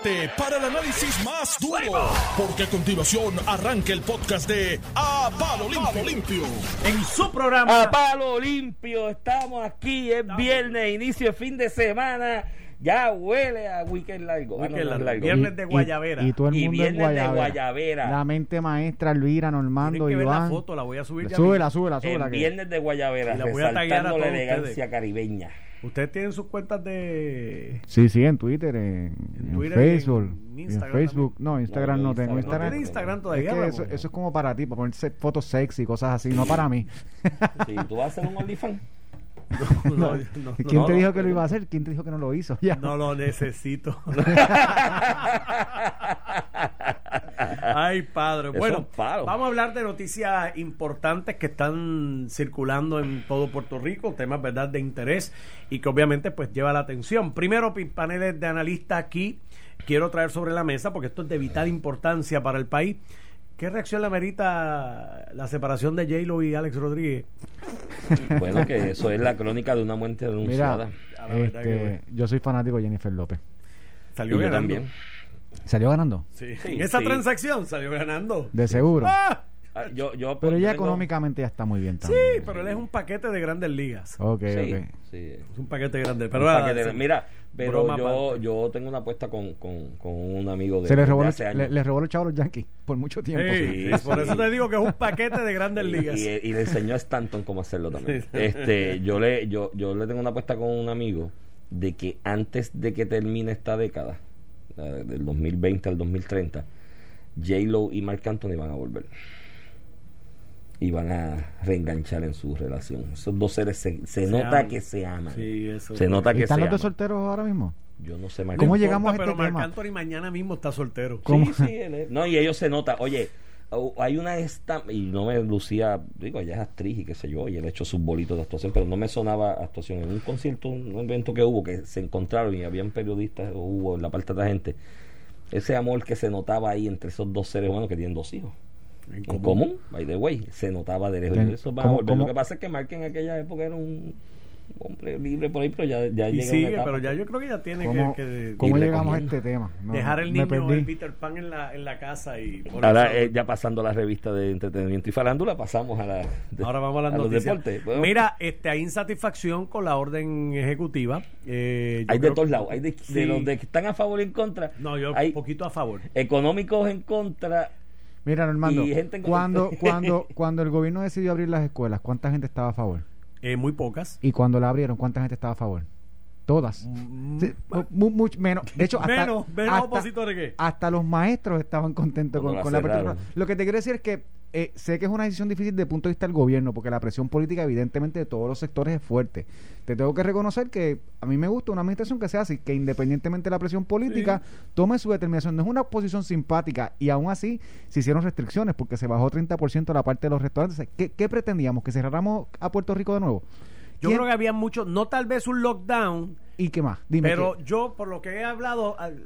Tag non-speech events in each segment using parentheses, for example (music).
prepárate para el análisis más duro, porque a continuación arranca el podcast de A Palo Limpio. Limpio. En su programa. A palo limpio, estamos aquí, es viernes, inicio de fin de semana. Ya huele a weekend largo. Ah, no, largo. largo. Viernes de Guayavera. Y, y todo el Y mundo en viernes de Guayavera. Guayavera. La mente maestra, Elvira, Normando, que ver la Iván. foto, la voy a subir Súbela, súbela, El súbela. viernes de Guayavera, Y la voy a taggear a resaltando la elegancia ustedes. caribeña. Ustedes tienen sus cuentas de. Sí, sí, en Twitter, en, en Twitter en Facebook. en Instagram Facebook. No, Instagram No, no, no, tengo. Instagram Instagram, ¿No tiene Instagram es todavía, que Ramón? eso, eso es como para ti, para ponerse fotos sexy y cosas así, no para mí. (laughs) Sí, ¿Tú vas a hacer un OnlyFans? No, no, no, ¿Quién no, te no, dijo no. que lo iba a hacer? ¿Quién te dijo que no lo hizo? (laughs) Ya. no lo necesito. (laughs) Ay, padre. Eso Bueno, vamos a hablar de noticias importantes que están circulando en todo Puerto Rico, temas, ¿verdad?, de interés y que obviamente pues lleva la atención. Primero, paneles de analistas aquí quiero traer sobre la mesa porque esto es de vital importancia para el país. ¿Qué reacción le merita la separación de J-Lo y Alex Rodríguez? Bueno, que eso es la crónica de una muerte denunciada. Mira, que este, yo soy fanático de Jennifer López. y Salió yo ganando. también. ¿Salió ganando? Sí. Sí, En esa sí. transacción salió ganando. De seguro. ¡Ah! Ah, Yo, yo, Pero tengo- económicamente ya está muy bien Sí, también. pero él es un paquete de grandes ligas. Ok, Sí, ok. sí. Es un paquete grande. Pero ah, paquete de- sí. mira, pero yo, yo tengo una apuesta con, con, con un amigo de, Se le de robó, hace le, años. le robó los chavos a los Yankees por mucho tiempo. Sí, Sí, sí, por sí. eso te digo que es un paquete de grandes (laughs) ligas. Y, y le enseñó a Stanton cómo hacerlo también. Sí. Este, yo le, yo, yo le tengo una apuesta con un amigo de que antes de que termine esta década, del 2020 al 2030, J Lo y Mark Anthony van a volver. Y van a reenganchar en su relación. Esos dos seres se, se Se nota aman. que se aman. Sí, eso. Se nota ¿Y que ¿Están se los dos solteros ahora mismo? Yo no sé, Marc ¿Cómo llegamos a pero este Marc tema? Anthony mañana mismo está soltero. ¿Cómo? Sí, sí, él es- No, y ellos se nota. Oye, hay una esta y no me lucía, digo, ella es actriz y qué sé yo, y él ha hecho sus bolitos de actuación, pero no me sonaba actuación. En un concierto, un evento que hubo, que se encontraron y habían periodistas, o hubo en la parte de la gente, ese amor que se notaba ahí entre esos dos seres humanos que tienen dos hijos. En En común. común, by the way, se notaba de lejos. Eso va a. Lo que pasa es que Mark en aquella época era un hombre libre por ahí, pero ya, ya Y llega sigue, una etapa pero ya yo creo que ya tiene ¿Cómo, que, que cómo llegamos a este tema? No, dejar el me niño, el Peter Pan en la, en la casa y... por Ahora, eso- eh, ya pasando a la revista de entretenimiento y farándula, pasamos a la de- Ahora vamos a las los noticias. deportes. Bueno, Mira, este, hay insatisfacción con la orden ejecutiva. Eh, hay de todos lados. Hay de, de Sí. los de que están a favor y en contra. No, yo hay un poquito a favor. económicos en contra. Mira, Normando, Y gente en- cuando, cuando, (laughs) cuando el gobierno decidió abrir las escuelas, ¿cuánta gente estaba a favor? Eh, muy pocas. Y cuando la abrieron, ¿cuánta gente estaba a favor? Todas. Mm, Sí, mu- much menos. De hecho, (laughs) hasta, menos, menos hasta- opositores que... hasta los maestros estaban contentos con, la con la apertura. Lo que te quiero decir es que eh, sé que es una decisión difícil desde el punto de vista del gobierno, porque la presión política, evidentemente, de todos los sectores es fuerte. Te tengo que reconocer que a mí me gusta una administración que sea así, que independientemente de la presión política, tome su determinación. No es una posición simpática y aún así se hicieron restricciones porque se bajó 30% la parte de los restaurantes. ¿Qué, qué pretendíamos? ¿Que cerráramos a Puerto Rico de nuevo? Yo ¿Quién- creo que había mucho, no tal vez un lockdown, ¿Y qué más? Dime. pero ¿qué? yo por lo que he hablado, al-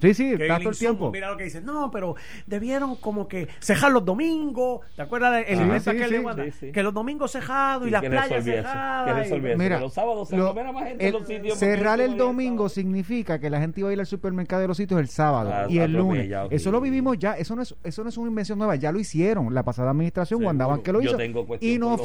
Sí, sí, que está el todo el tiempo. Mira lo que dicen, no, pero debieron como que cejar los domingos. ¿Te acuerdas del Sí, invento sí, aquel de sí. Wanda? Sí, sí. Que los domingos cejados y, y las playas cejadas. y-. Mira, Que los sábados se lo- aglomera más gente en el- los sitios. cerrar el el domingo significa que la gente iba a ir al supermercado de los sitios el sábado Ah, y el lunes. atropellado, Eso lo vivimos ya. Eso no es eso no es una invención nueva. Ya lo hicieron la pasada administración cuando que lo Yo hizo y no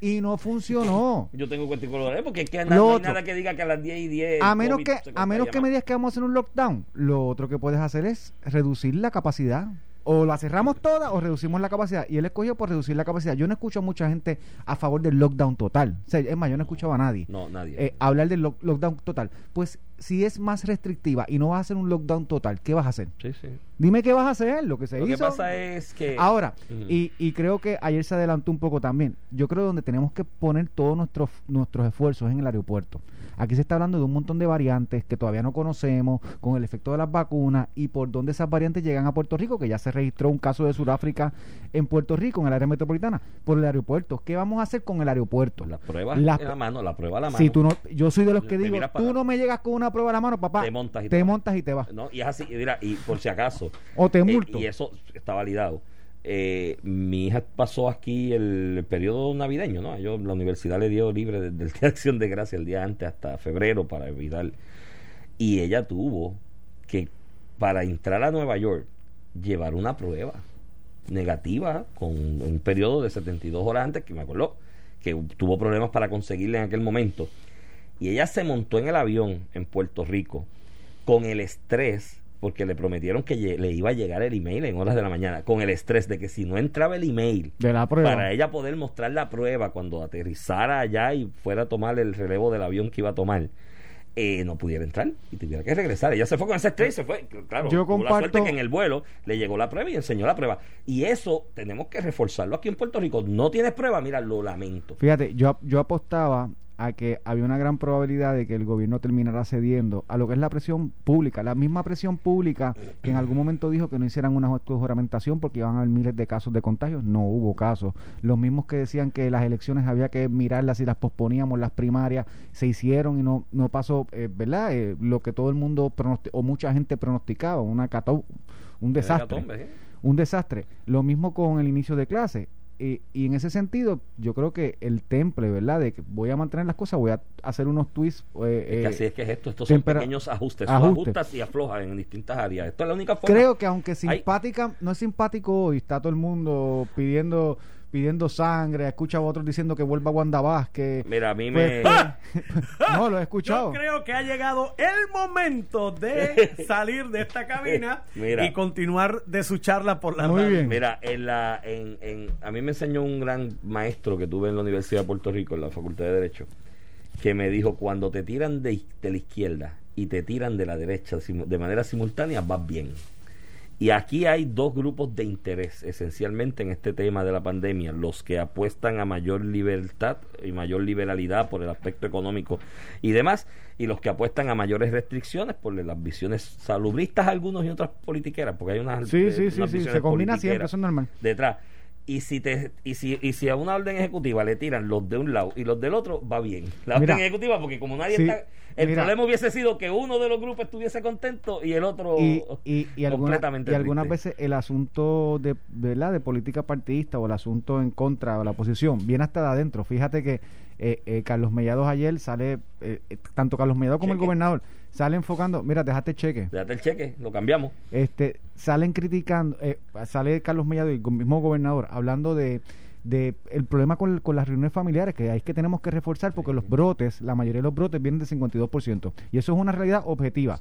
y no funcionó. (laughs) Yo tengo cuestión con los porque es que no hay nada que diga que a las 10 y 10. a el menos que se a menos que me digas que vamos a hacer un lockdown, lo otro que puedes hacer es reducir la capacidad. O la cerramos toda o reducimos la capacidad. Y él escogió por reducir la capacidad. Yo no escucho a mucha gente a favor del lockdown total. O sea, es más, yo no escuchaba a nadie. No, nadie. eh, hablar del lock- lockdown total. Pues si es más restrictiva y no vas a hacer un lockdown total, ¿qué vas a hacer? sí, sí. Dime qué vas a hacer, lo que se Lo que hizo. pasa es que. Ahora, y, y creo que ayer se adelantó un poco también. Yo creo donde tenemos que poner todos nuestros nuestros esfuerzos es en el aeropuerto. Aquí se está hablando de un montón de variantes que todavía no conocemos, con el efecto de las vacunas y por dónde esas variantes llegan a Puerto Rico, que ya se registró un caso de Sudáfrica en Puerto Rico, en el área metropolitana, por el aeropuerto. ¿Qué vamos a hacer con el aeropuerto? La prueba La- en la mano, la prueba a la mano. Si tú no, yo soy de los que digo, tú no me llegas con una prueba a la mano, papá. Te montas y te montas y te vas. No, y es así, mira, y por si acaso. O te eh, multo. y eso está validado. Eh, mi hija pasó aquí el, periodo navideño, ¿no? Yo, la universidad le dio libre desde el (laughs) Día de Acción de Gracia el día antes hasta febrero para evitar. Y ella tuvo que para entrar a Nueva York, llevar una prueba negativa con un periodo de 72 horas antes, que me acuerdo que tuvo problemas para conseguirla en aquel momento. Y ella se montó en el avión en Puerto Rico con el estrés, porque le prometieron que le iba a llegar el email en horas de la mañana, con el estrés de que si no entraba el email De la prueba. para ella poder mostrar la prueba cuando aterrizara allá y fuera a tomar el relevo del avión que iba a tomar, eh, no pudiera entrar y tuviera que regresar. Ella se fue con ese estrés y se fue. Claro, Yo tuvo la comparto- suerte que en el vuelo le llegó la prueba y enseñó la prueba. Y eso tenemos que reforzarlo aquí en Puerto Rico. No tienes prueba, mira, lo lamento. Fíjate, yo, yo apostaba a que había una gran probabilidad de que el gobierno terminara cediendo a lo que es la presión pública, la misma presión pública que en algún momento dijo que no hicieran una juramentación porque iban a haber miles de casos de contagios, no hubo casos. Los mismos que decían que las elecciones había que mirarlas y las posponíamos, las primarias, se hicieron y no, no pasó, eh, ¿verdad? Eh, lo que todo el mundo o mucha gente pronosticaba, una cató, un desastre un desastre. Lo mismo con el inicio de clase. Y, y en ese sentido, yo creo que el temple, ¿verdad? De que voy a mantener las cosas, voy a hacer unos tweets. eh, Es que eh, así es que es esto. Estos son pequeños ajustes. ajustes. Ajustas y aflojas en distintas áreas. Esto es la única forma. creo que aunque Hay- simpática, no es simpático hoy, está todo el mundo pidiendo pidiendo sangre, escucha a otros diciendo que vuelva Wanda Vázquez. Mira, a mí Pues, me. pues, (laughs) no, lo he escuchado. Yo creo que ha llegado el momento de (laughs) salir de esta cabina (laughs) Mira. y continuar de su charla por la Muy radio. bien. Mira, en la, en, en, a mí me enseñó un gran maestro que tuve en la Universidad de Puerto Rico, en la Facultad de Derecho, que me dijo, cuando te tiran de, de la izquierda y te tiran de la derecha de manera simultánea, vas bien. Y aquí hay dos grupos de interés, esencialmente en este tema de la pandemia, los que apuestan a mayor libertad y mayor liberalidad por el aspecto económico y demás, y los que apuestan a mayores restricciones por las visiones salubristas algunos y otras politiqueras, porque hay unas, Sí, eh, sí, sí, unas sí, visiones se combina siempre, eso es normal. detrás. Y si te y si, y si a una orden ejecutiva le tiran los de un lado y los del otro, va bien. La Mira. orden ejecutiva, porque como nadie Sí, está. El mira. problema hubiese sido que uno de los grupos estuviese contento y el otro y, y, y, alguna- completamente y algunas veces el asunto de, ¿verdad? de política partidista o el asunto en contra o la oposición viene hasta de adentro. Fíjate que eh, eh, Carlos Mellados ayer sale, eh, eh, tanto Carlos Mellado como el gobernador, sale enfocando, mira, déjate el cheque. Déjate el cheque, lo cambiamos. este salen criticando, eh, sale Carlos Mellado y el mismo gobernador hablando de de el problema con, con las reuniones familiares que hay que tenemos que reforzar porque los brotes, la mayoría de los brotes vienen del 52% y eso es una realidad objetiva.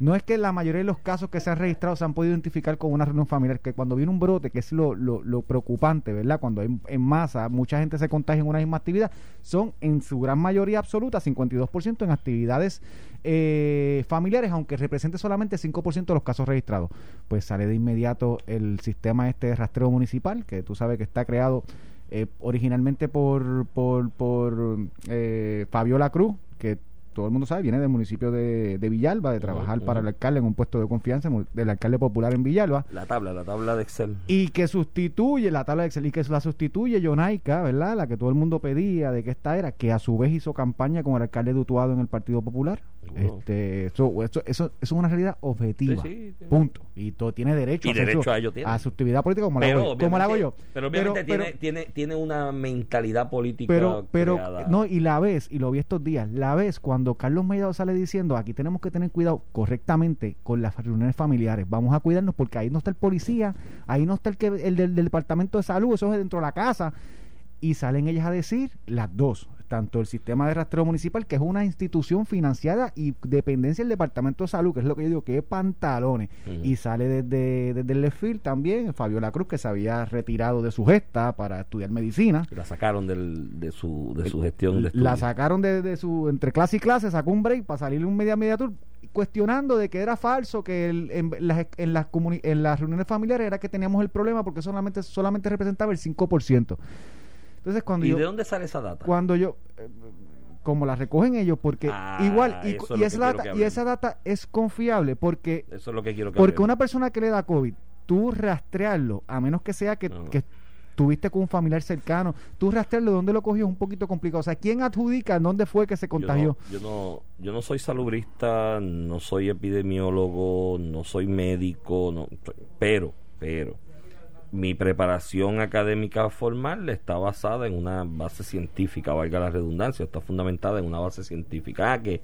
No es que la mayoría de los casos que se han registrado se han podido identificar con una reunión familiar, que cuando viene un brote, que es lo, lo, preocupante, ¿verdad? Cuando hay en masa, mucha gente se contagia en una misma actividad, son en su gran mayoría absoluta, 52% en actividades eh, familiares, aunque represente solamente 5% de los casos registrados. Pues sale de inmediato el sistema este de rastreo municipal, que tú sabes que está creado eh, originalmente por, por, por eh, Fabiola Cruz, que todo el mundo sabe, viene del municipio de, de Villalba, de trabajar para el alcalde en un puesto de confianza, del alcalde popular en Villalba, La tabla, la tabla de Excel. y que sustituye la tabla de Excel, y que la sustituye Jonaica, ¿verdad? La que todo el mundo pedía de que esta era, que a su vez hizo campaña con el alcalde de Utuado en el Partido Popular. Este, eso, eso, eso, eso es una realidad objetiva. Sí, sí, sí. Punto. Y todo tiene derecho, Y a, derecho su- a ello tiene. a su actividad política como, la Pero hago, yo- como la hago yo. Pero obviamente Pero- tiene, tiene, tiene una mentalidad política pero pero creada. no y la ves y lo vi estos días la ves cuando Carlos Mellado sale diciendo aquí tenemos que tener cuidado correctamente con las reuniones familiares vamos a cuidarnos porque ahí no está el policía ahí no está el que el del, del departamento de salud eso es dentro de la casa y salen ellas a decir las dos tanto el sistema de rastreo municipal que es una institución financiada y dependencia del departamento de salud que es lo que yo digo que es pantalones. Y sale desde, desde el Lefil también Fabiola Cruz que se había retirado de su gesta para estudiar medicina. La sacaron del, de, su, de su gestión de la sacaron de, de su entre clase y clase sacó un break para salir un media media tour cuestionando de que era falso que el- en, las, en, las en las reuniones familiares era que teníamos el problema porque solamente solamente representaba el 5% entonces cuando ¿Y yo de dónde sale esa data? cuando yo eh, como la recogen ellos porque Ah, igual y, es y data y esa data es confiable porque Eso es lo que quiero que porque hablemos. una persona que le da COVID, tú rastrearlo, a menos que sea que, No. que tuviste con un familiar cercano, tú rastrearlo dónde lo cogió es un poquito complicado. O sea, ¿quién adjudica dónde fue que se contagió? Yo no, yo no, yo no soy salubrista, no soy epidemiólogo, no soy médico, no, pero, pero, mi preparación académica formal está basada en una base científica, valga la redundancia, está fundamentada en una base científica. Ah, que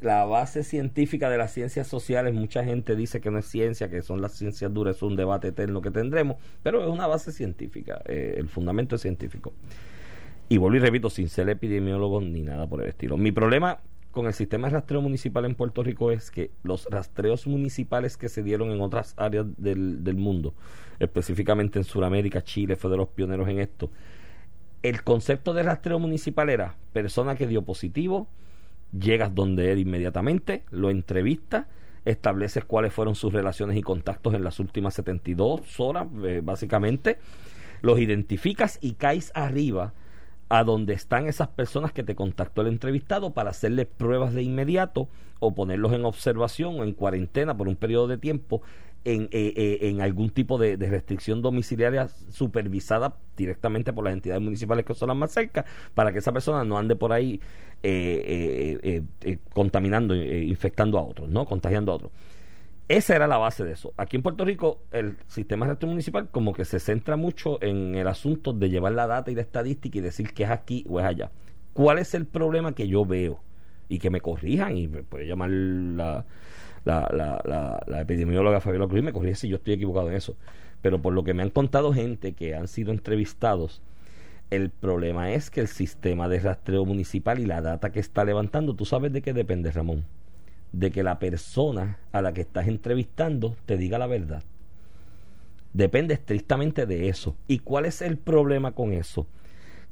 la base científica de las ciencias sociales, mucha gente dice que no es ciencia, que son las ciencias duras, es un debate eterno que tendremos, pero es una base científica, eh, el fundamento es científico. Y vuelvo y repito, sin ser epidemiólogo ni nada por el estilo. Mi problema con el sistema de rastreo municipal en Puerto Rico es que los rastreos municipales que se dieron en otras áreas del, del mundo, específicamente en Sudamérica, Chile fue de los pioneros en esto, el concepto de rastreo municipal era persona que dio positivo, llegas donde él inmediatamente, lo entrevistas, estableces cuáles fueron sus relaciones y contactos en las últimas 72 horas, eh, básicamente, los identificas y caes arriba a donde están esas personas que te contactó el entrevistado para hacerle pruebas de inmediato o ponerlos en observación o en cuarentena por un periodo de tiempo en, eh, eh, en algún tipo de, restricción domiciliaria supervisada directamente por las entidades municipales que son las más cerca para que esa persona no ande por ahí eh, contaminando, infectando a otros, ¿no? Contagiando a otros. Esa era la base de eso. Aquí en Puerto Rico, el sistema de gestión municipal como que se centra mucho en el asunto de llevar la data y la estadística y decir que es aquí o es allá. ¿Cuál es el problema que yo veo? Y que me corrijan y me puede llamar la, la, la, la, la epidemióloga Fabiola Cruz y me corrige si yo estoy equivocado en eso. Pero por lo que me han contado gente que han sido entrevistados, el problema es que el sistema de rastreo municipal y la data que está levantando, ¿tú sabes de qué depende, Ramón? De que la persona a la que estás entrevistando te diga la verdad. Depende estrictamente de eso. ¿Y cuál es el problema con eso?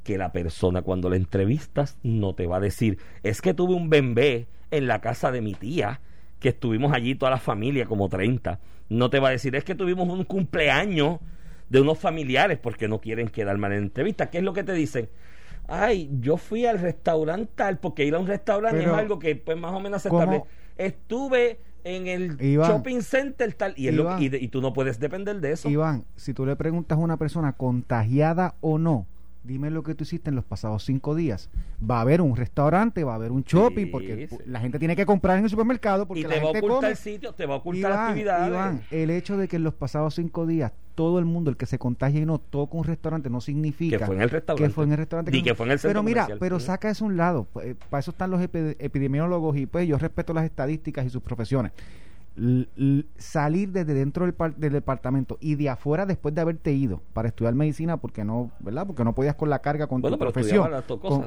Que la persona cuando la entrevistas no te va a decir, es que tuve un bebé en la casa de mi tía, que estuvimos allí toda la familia, como 30. No te va a decir, es que tuvimos un cumpleaños de unos familiares porque no quieren quedar mal en entrevista. ¿Qué es lo que te dicen? Ay, yo fui al restaurante tal, porque ir a un restaurante es algo que pues más o menos se establece estuve en el shopping center tal y, y, tú no puedes depender de eso. Iván, si tú le preguntas a una persona contagiada o no, dime lo que tú hiciste en los pasados cinco días. Va a haber un restaurante, va a haber un shopping, porque la gente tiene que comprar en el supermercado. Porque y te va a ocultar el sitio, te va a ocultar actividades. Iván, el hecho de que en los pasados cinco días todo el mundo, el que se contagie y no toca un restaurante, no significa que fue en el restaurante. Que fue en el restaurante. que fue en el pero mira, pero saca eso a un lado. Pues, eh, para eso están los epidemiólogos y pues yo respeto las estadísticas y sus profesiones salir desde dentro del, del, departamento y de afuera después de haberte ido para estudiar medicina porque no, ¿verdad? Porque no podías con la carga con tu profesión.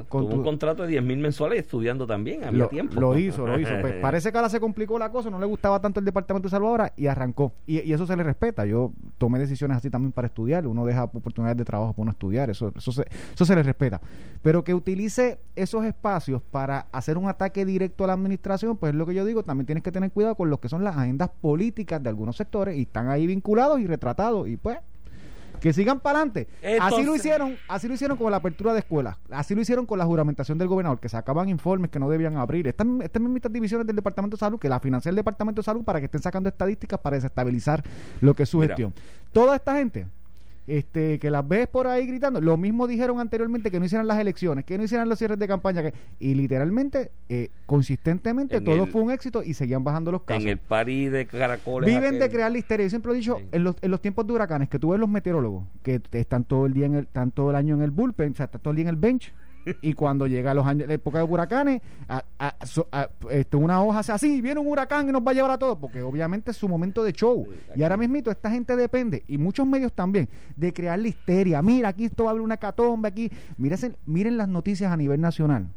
Con, un contrato de 10 mil mensuales estudiando también, había lo, tiempo. Lo hizo, lo hizo. (laughs) Pues parece que ahora se complicó la cosa, no le gustaba tanto el departamento de salud ahora y arrancó. Y, eso se le respeta. Yo tomé decisiones así también para estudiar. Uno deja oportunidades de trabajo para uno estudiar. Eso, eso, se, eso se le respeta. Pero que utilice esos espacios para hacer un ataque directo a la administración, pues es lo que yo digo. También tienes que tener cuidado con lo que son las agendas políticas de algunos sectores y están ahí vinculados y retratados y pues que sigan para adelante. Así lo hicieron, así lo hicieron con la apertura de escuelas, así lo hicieron con la juramentación del gobernador, que sacaban informes que no debían abrir. Estas, estas mismas divisiones del Departamento de Salud, que la financia el Departamento de Salud para que estén sacando estadísticas para desestabilizar lo que es su gestión. Toda esta gente este, que las ves por ahí gritando. Lo mismo dijeron anteriormente que no hicieran las elecciones, que no hicieran los cierres de campaña. Que, y literalmente, eh, consistentemente, todo fue un éxito y seguían bajando los casos. En el París de caracoles. Viven de crear la histeria. Yo siempre he dicho, en, los, en los tiempos de huracanes, que tú ves los meteorólogos, que están todo el día en el, están todo el año en el bullpen, o sea, están todo el día en el bench (laughs) y cuando llega los años, la época de huracanes, a, esto, una hoja hace así, viene un huracán y nos va a llevar a todos, porque obviamente es su momento de show. y ahora mismito, esta gente depende, y muchos medios también, de crear la histeria. Mira, aquí esto va a haber una catombe, aquí. Miren, miren las noticias a nivel nacional,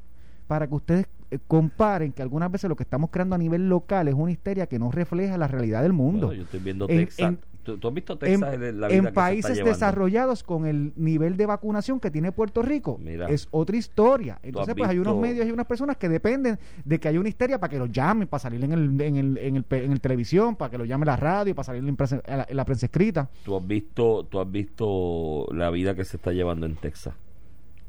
para que ustedes eh, comparen que algunas veces lo que estamos creando a nivel local es una histeria que no refleja la la del mundo. yo estoy viendo Texas. ¿Tú, has visto Texas en, la vida en países desarrollados con el nivel de vacunación que tiene Puerto Rico? es otra historia. Entonces, pues hay unos medios y unas personas que dependen de que haya una histeria para que los llamen, para salir en el, en el, en el, en el televisión, para que lo llame la radio, para salir en, la, en la prensa escrita. ¿Tú has visto, tú has visto la vida que se está llevando en Texas?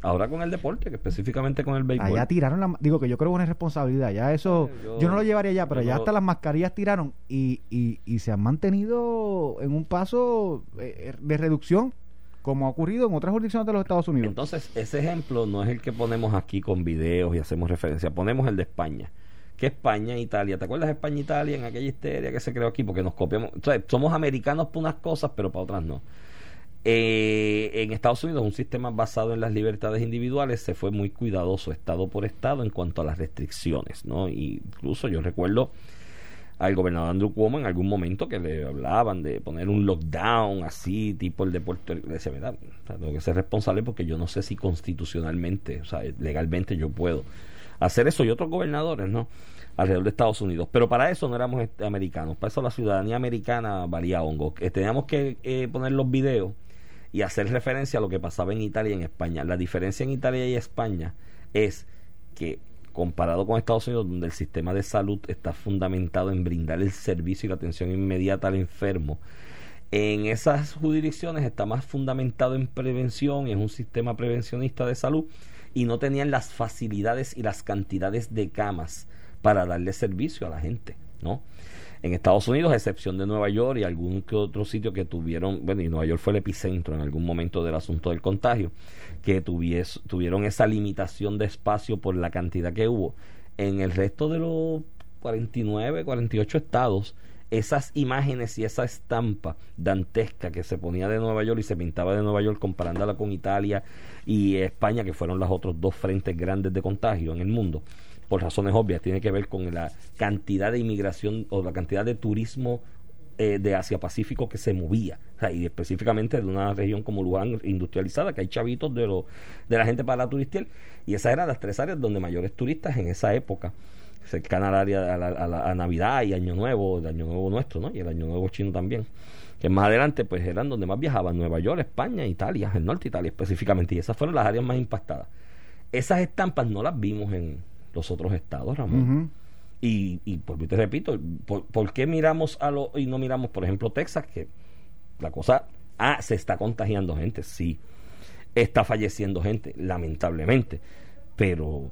Ahora con el deporte, que específicamente con el béisbol. Allá tiraron la, digo que yo creo que una responsabilidad, ya eso, yo, no lo llevaría ya, pero ya hasta las mascarillas tiraron y, y, y, se han mantenido en un paso eh, de reducción, como ha ocurrido en otras jurisdicciones de los Estados Unidos. Entonces, ese ejemplo no es el que ponemos aquí con videos y hacemos referencia, ponemos el de España. Que España e Italia, ¿te acuerdas de España e Italia en aquella histeria que se creó aquí? Porque nos copiamos, o sea, somos americanos por unas cosas, pero para otras no Eh, en Estados Unidos, un sistema basado en las libertades individuales se fue muy cuidadoso, estado por estado, en cuanto a las restricciones, ¿no? Y incluso yo recuerdo al gobernador Andrew Cuomo en algún momento que le hablaban de poner un lockdown así, tipo el de Puerto Rico. Le decía, mira, tengo que ser responsable porque yo no sé si constitucionalmente, o sea, legalmente yo puedo hacer eso y otros gobernadores, ¿no? alrededor de Estados Unidos. Pero para eso no éramos americanos, para eso la ciudadanía americana valía hongo. Eh, teníamos que eh, poner los videos y hacer referencia a lo que pasaba en Italia y en España. La diferencia en Italia y España es que comparado con Estados Unidos, donde el sistema de salud está fundamentado en brindar el servicio y la atención inmediata al enfermo, en esas jurisdicciones está más fundamentado en prevención es un sistema prevencionista de salud y no tenían las facilidades y las cantidades de camas para darle servicio a la gente, ¿no? En Estados Unidos, a excepción de Nueva York y algún otro sitio que tuvieron, bueno, y Nueva York fue el epicentro en algún momento del asunto del contagio, que tuvies, tuvieron esa limitación de espacio por la cantidad que hubo. En el resto de los 49, 48 estados, esas imágenes y esa estampa dantesca que se ponía de Nueva York y se pintaba de Nueva York comparándola con Italia y España, que fueron los otros dos frentes grandes de contagio en el mundo, por razones obvias, tiene que ver con la cantidad de inmigración o la cantidad de turismo eh, de Asia Pacífico que se movía, y específicamente de una región como Luján industrializada, que hay chavitos de, lo, de la gente para la turistiel, y esas eran las tres áreas donde mayores turistas en esa época, cercana al área a, a, Navidad y Año Nuevo, el Año Nuevo nuestro, ¿no? y el Año Nuevo chino también que más adelante pues eran donde más viajaban, Nueva York, España, Italia, el norte de Italia específicamente, y esas fueron las áreas más impactadas. Esas estampas no las vimos en, los otros estados, Ramón. Y, y por te repito, ¿por, qué miramos a lo y no miramos, por ejemplo, Texas? Que la cosa, ah, se está contagiando gente, sí. Está falleciendo gente, lamentablemente. Pero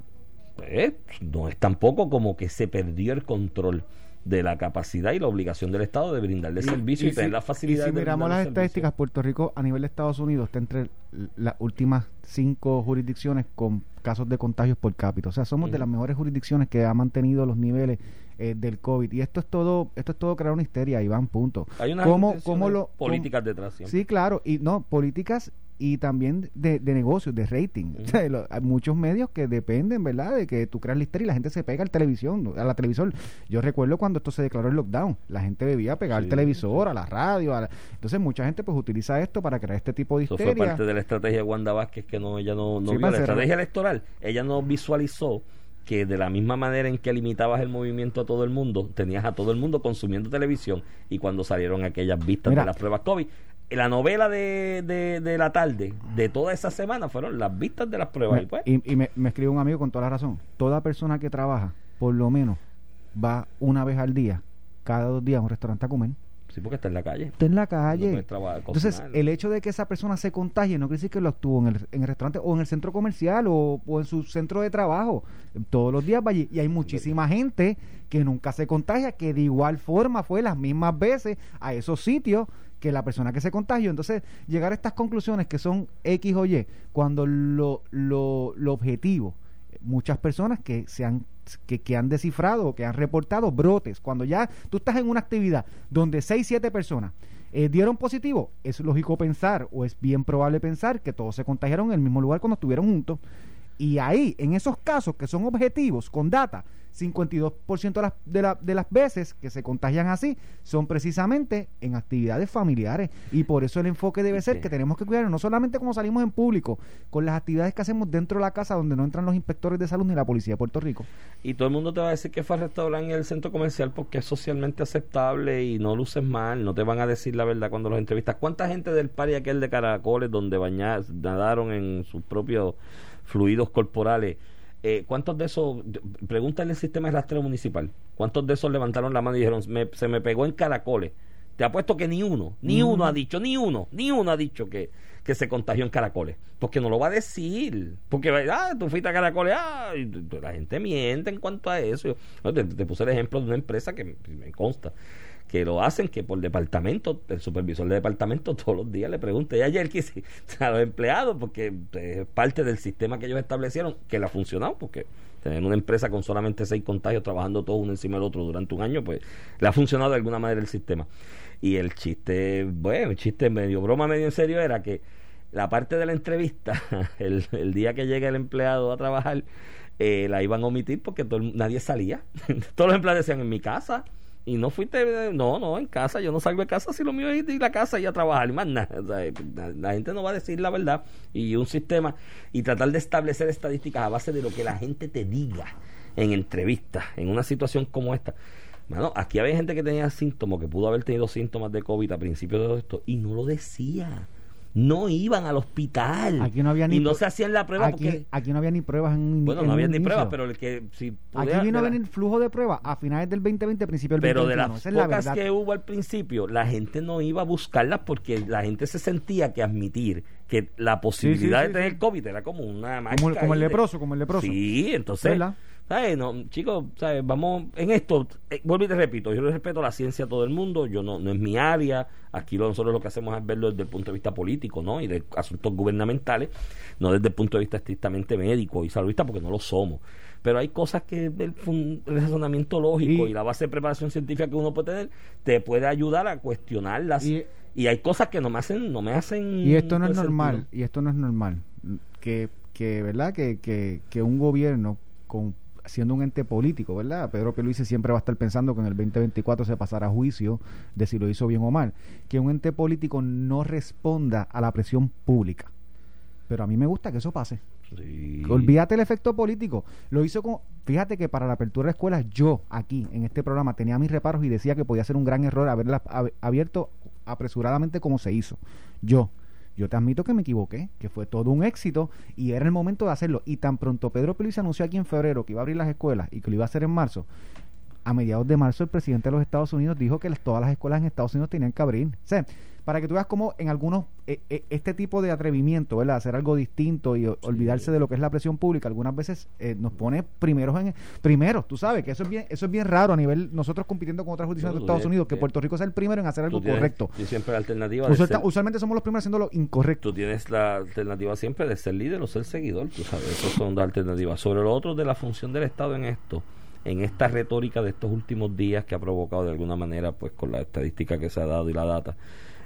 pues, no es tampoco como que se perdió el control de la capacidad y la obligación del Estado de brindarle servicio y, tener la facilidad. Y si miramos las estadísticas, Puerto Rico a nivel de Estados Unidos está entre las últimas cinco jurisdicciones con casos de contagios por cápita. O sea, somos de las mejores jurisdicciones que ha mantenido los niveles eh, del COVID. Y esto es todo esto es todo crear una histeria, Iván, punto. Hay unas políticas detrás. Sí, claro. Y no, políticas y también de, de negocios, de rating. (laughs) hay muchos medios que dependen, ¿verdad?, de que tú creas la historia y la gente se pega al televisión, a la televisor. Yo recuerdo cuando esto se declaró el lockdown, la gente debía pegar al televisor, a la radio. Entonces, mucha gente pues utiliza esto para crear este tipo de historia. Eso fue parte de la estrategia de Wanda Vázquez, que no ella no, no vio la estrategia electoral. Ella no visualizó que de la misma manera en que limitabas el movimiento a todo el mundo, tenías a todo el mundo consumiendo televisión y cuando salieron aquellas vistas de las pruebas COVID, la novela de, de, la tarde de toda esa semana fueron las vistas de las pruebas. y, pues, y, me, me escribe un amigo con toda la razón. Toda persona que trabaja, por lo menos, va una vez al día, cada dos días a un restaurante a comer. Sí, porque está en la calle. Está en la calle. Entonces, el hecho de que esa persona se contagie no quiere decir que lo actuó en el, en el restaurante o en el centro comercial o, o, en su centro de trabajo. Todos los días va allí. Y hay muchísima gente que nunca se contagia, que de igual forma fue las mismas veces a esos sitios que la persona que se contagió. Entonces, llegar a estas conclusiones que son X o Y, cuando lo, lo, objetivo, muchas personas que se han que, que, han descifrado que han reportado brotes. Cuando ya tú estás en una actividad donde 6, 7 personas eh, dieron positivo, es lógico pensar o es bien probable pensar que todos se contagiaron en el mismo lugar cuando estuvieron juntos. Y ahí, en esos casos que son objetivos, con data, 52% de las, de, la, de las veces que se contagian así son precisamente en actividades familiares. Y por eso el enfoque debe ser que tenemos que cuidar no solamente como salimos en público, con las actividades que hacemos dentro de la casa donde no entran los inspectores de salud ni la policía de Puerto Rico. Y todo el mundo te va a decir que fue al restaurante en el centro comercial porque es socialmente aceptable y no luces mal, no te van a decir la verdad cuando los entrevistas. ¿Cuánta gente del pari aquel de Caracoles donde bañar, nadaron en sus propios fluidos corporales? Eh, ¿cuántos de esos, pregúntale el sistema de rastreo municipal, cuántos de esos levantaron la mano y dijeron, se me pegó en caracoles? Te apuesto que ni uno, ni uno ha dicho, ni uno, ni uno ha dicho que, que se contagió en caracoles. Porque no lo va a decir. Porque, ah, tú fuiste a caracoles, ah, la gente miente en cuanto a eso. te, te, puse el ejemplo de una empresa que me consta que lo hacen, que por departamento, el supervisor de departamento (laughs) todos los días le pregunta, y ayer quise (laughs) a los empleados, porque es parte del sistema que ellos establecieron, que le ha funcionado, porque Tener una empresa con solamente seis contagios trabajando todos uno encima del otro durante un año, pues le ha funcionado de alguna manera el sistema. Y el chiste, bueno, el chiste medio broma, medio en serio era que la parte de la entrevista, (laughs) el, día que llega el empleado a trabajar, eh, la iban a omitir porque todo nadie salía. Todos los empleados decían, en mi casa. Y no fuiste, no, no, en casa, yo no salgo de casa, si lo mío es ir a la casa y a trabajar, más nada. (laughs) La, la gente no va a decir la verdad. Y un sistema, y tratar de establecer estadísticas a base de lo que la gente te diga en entrevistas, en una situación como esta. Mano, aquí había gente que tenía síntomas, que pudo haber tenido síntomas de COVID a principios de todo esto, y no lo decía. No iban al hospital. Aquí no había ni y no se hacían la prueba aquí, porque. aquí no había ni pruebas en Bueno, en no había ni pruebas, pero el que si Aquí pudiera- vino a de la- venir flujo de pruebas a finales del 2020, principio del pero de 2021. las la pocas verdad. que hubo al principio, la gente no iba a buscarlas porque la gente se sentía que admitir que la posibilidad sí, de sí, tener sí. COVID era como una como, el, marca como el de- leproso, como el leproso. Sí, entonces, ¿Verdad? ¿Sabes? No, chicos, ¿sabes? Vamos en esto, eh, vuelvo y te repito, yo respeto la ciencia a todo el mundo, yo no, no es mi área, aquí lo, nosotros lo que hacemos es verlo desde el punto de vista político, ¿no? Y de asuntos gubernamentales, no desde el punto de vista estrictamente médico y saludista, porque no lo somos. Pero hay cosas que el, el razonamiento lógico y, Y- la base de preparación científica que uno puede tener te puede ayudar a cuestionarlas. Y, Y- hay cosas que no me hacen, no me hacen. Y esto no es todo normal, sentido. y esto no es normal. Que, que ¿verdad? Que, que, que un gobierno, con, siendo un ente político, ¿verdad? Pedro Pierluisi siempre va a estar pensando que en el 2024 se pasará a juicio de si lo hizo bien o mal. Que un ente político no responda a la presión pública. Pero a mí me gusta que eso pase. Sí. Olvídate el efecto político. Lo hizo con. Fíjate que para la apertura de escuelas, yo aquí en este programa tenía mis reparos y decía que podía ser un gran error haberla ab- abierto apresuradamente como se hizo. Yo. Yo te admito que me equivoqué, que fue todo un éxito y era el momento de hacerlo. Y tan pronto Pedro Pérez anunció aquí en febrero que iba a abrir las escuelas y que lo iba a hacer en marzo, a mediados de marzo el presidente de los Estados Unidos dijo que las- todas las escuelas en Estados Unidos tenían que abrir. O sea, para que tú veas cómo en algunos, eh, eh, este tipo de atrevimiento, ¿verdad? Hacer algo distinto y olvidarse de lo que es la presión pública, algunas veces eh, nos pone primeros en... Primeros, tú sabes que eso es bien eso es bien raro a nivel, nosotros compitiendo con otras jurisdicciones No, de Estados tienes- Unidos, que Puerto Rico sea el primero en hacer algo tienes- correcto. tú siempre la alternativa ser- usualmente somos los primeros haciendo lo incorrecto. tú tienes la alternativa siempre de ser líder o ser seguidor, tú sabes, esas son las alternativas. Sobre lo otro de la función del Estado en esto, en esta retórica de estos últimos días que ha provocado de alguna manera, pues con la estadística que se ha dado y la data,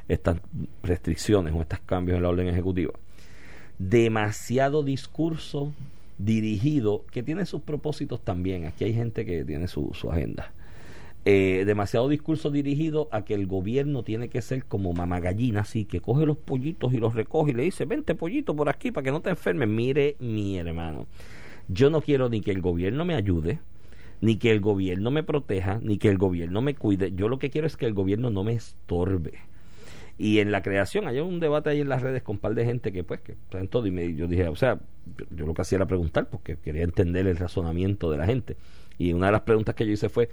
estas restricciones o estos cambios en la orden ejecutiva. Demasiado discurso dirigido, que tiene sus propósitos también. Aquí hay gente que tiene su, agenda. Eh, demasiado discurso dirigido a que el gobierno tiene que ser como mamagallina, así que coge los pollitos y los recoge y le dice, vente pollito por aquí para que no te enfermes. Mire, mi hermano, yo no quiero ni que el gobierno me ayude, ni que el gobierno me proteja, ni que el gobierno me cuide. Yo lo que quiero es que el gobierno no me estorbe. Y en la creación, hay un debate ahí en las redes con un par de gente que, pues, que traen todo. Y me, yo dije, o sea, yo, yo lo que hacía era preguntar porque quería entender el razonamiento de la gente. Y una de las preguntas que yo hice fue: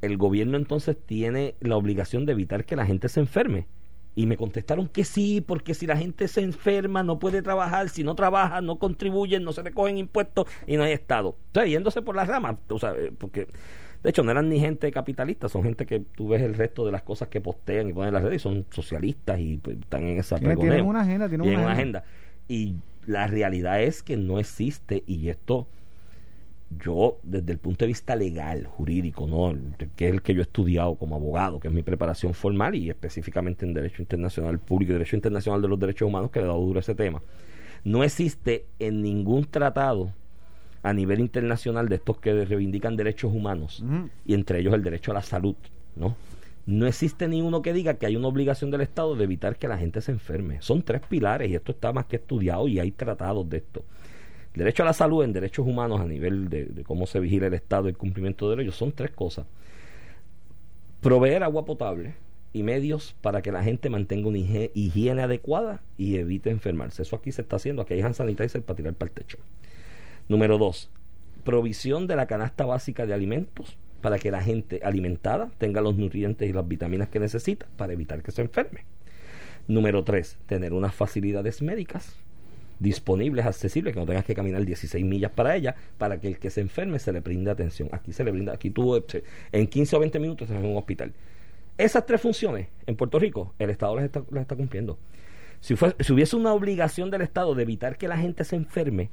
¿el gobierno entonces tiene la obligación de evitar que la gente se enferme? Y me contestaron que sí, porque si la gente se enferma no puede trabajar, si no trabaja no contribuyen, no se recogen impuestos y no hay Estado. O sea, yéndose por las ramas, o sea, eh, porque de hecho no eran ni gente capitalista, son gente que tú ves el resto de las cosas que postean y ponen en las redes y son socialistas y pues, están en esa Tienen, tienen una agenda, tienen Tienen una una agenda. agenda. Y la realidad es que no existe, y esto yo desde el punto de vista legal, jurídico, ¿no? Que es el que yo he estudiado como abogado, que es mi preparación formal y específicamente en Derecho Internacional Público y Derecho Internacional de los Derechos Humanos, que le he dado duro a ese tema. No existe en ningún tratado a nivel internacional de estos que reivindican derechos humanos, y entre ellos el derecho a la salud, ¿no? No existe ni uno que diga que hay una obligación del Estado de evitar que la gente se enferme. Son tres pilares y esto está más que estudiado y hay tratados de esto. Derecho a la salud en derechos humanos a nivel de, cómo se vigila el Estado y el cumplimiento de derechos son tres cosas. Proveer agua potable y medios para que la gente mantenga una higiene adecuada y evite enfermarse. Eso aquí se está haciendo. Aquí hay hand sanitizer para tirar para el techo. Número dos, provisión de la canasta básica de alimentos para que la gente alimentada tenga los nutrientes y las vitaminas que necesita para evitar que se enferme. Número tres, tener unas facilidades médicas disponibles, accesibles, que no tengas que caminar 16 millas para ella, para que el que se enferme se le brinde atención. Aquí se le brinda, aquí tú eh, en 15 o 20 minutos estás en un hospital. Esas tres funciones en Puerto Rico, el Estado las está, las está cumpliendo. Si, fue- si hubiese una obligación del Estado de evitar que la gente se enferme,